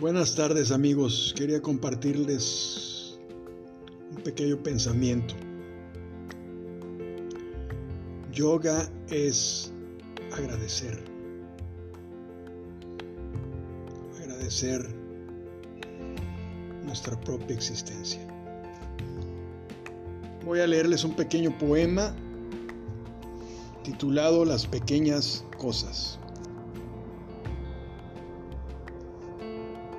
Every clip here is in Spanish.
Buenas tardes amigos, quería compartirles un pequeño pensamiento. Yoga es agradecer. Agradecer nuestra propia existencia. Voy a leerles un pequeño poema titulado Las pequeñas cosas.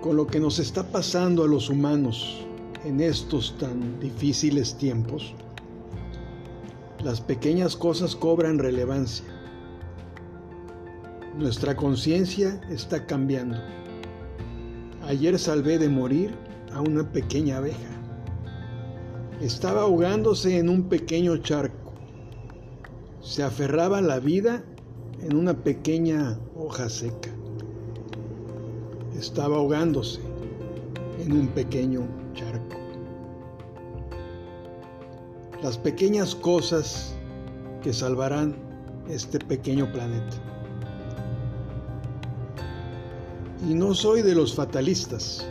Con lo que nos está pasando a los humanos en estos tan difíciles tiempos, las pequeñas cosas cobran relevancia. Nuestra conciencia está cambiando. Ayer salvé de morir a una pequeña abeja. Estaba ahogándose en un pequeño charco. Se aferraba a la vida en una pequeña hoja seca estaba ahogándose en un pequeño charco. Las pequeñas cosas que salvarán este pequeño planeta. Y no soy de los fatalistas,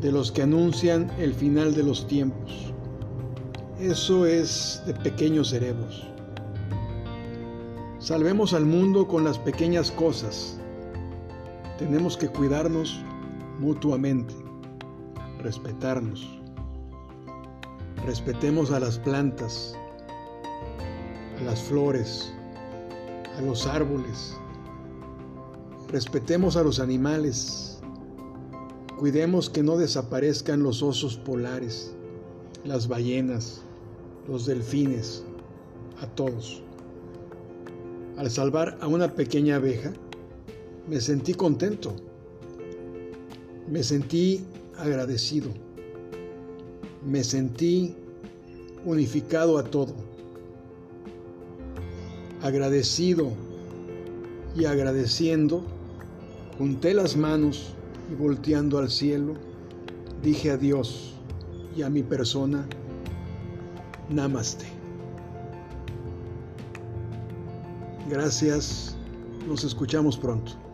de los que anuncian el final de los tiempos. Eso es de pequeños cerebros. Salvemos al mundo con las pequeñas cosas tenemos que cuidarnos mutuamente, respetarnos. Respetemos a las plantas, a las flores, a los árboles. Respetemos a los animales. Cuidemos que no desaparezcan los osos polares, las ballenas, los delfines, a todos. Al salvar a una pequeña abeja, me sentí contento, me sentí agradecido, me sentí unificado a todo, agradecido y agradeciendo, junté las manos y volteando al cielo, dije a Dios y a mi persona, Namaste. Gracias, nos escuchamos pronto.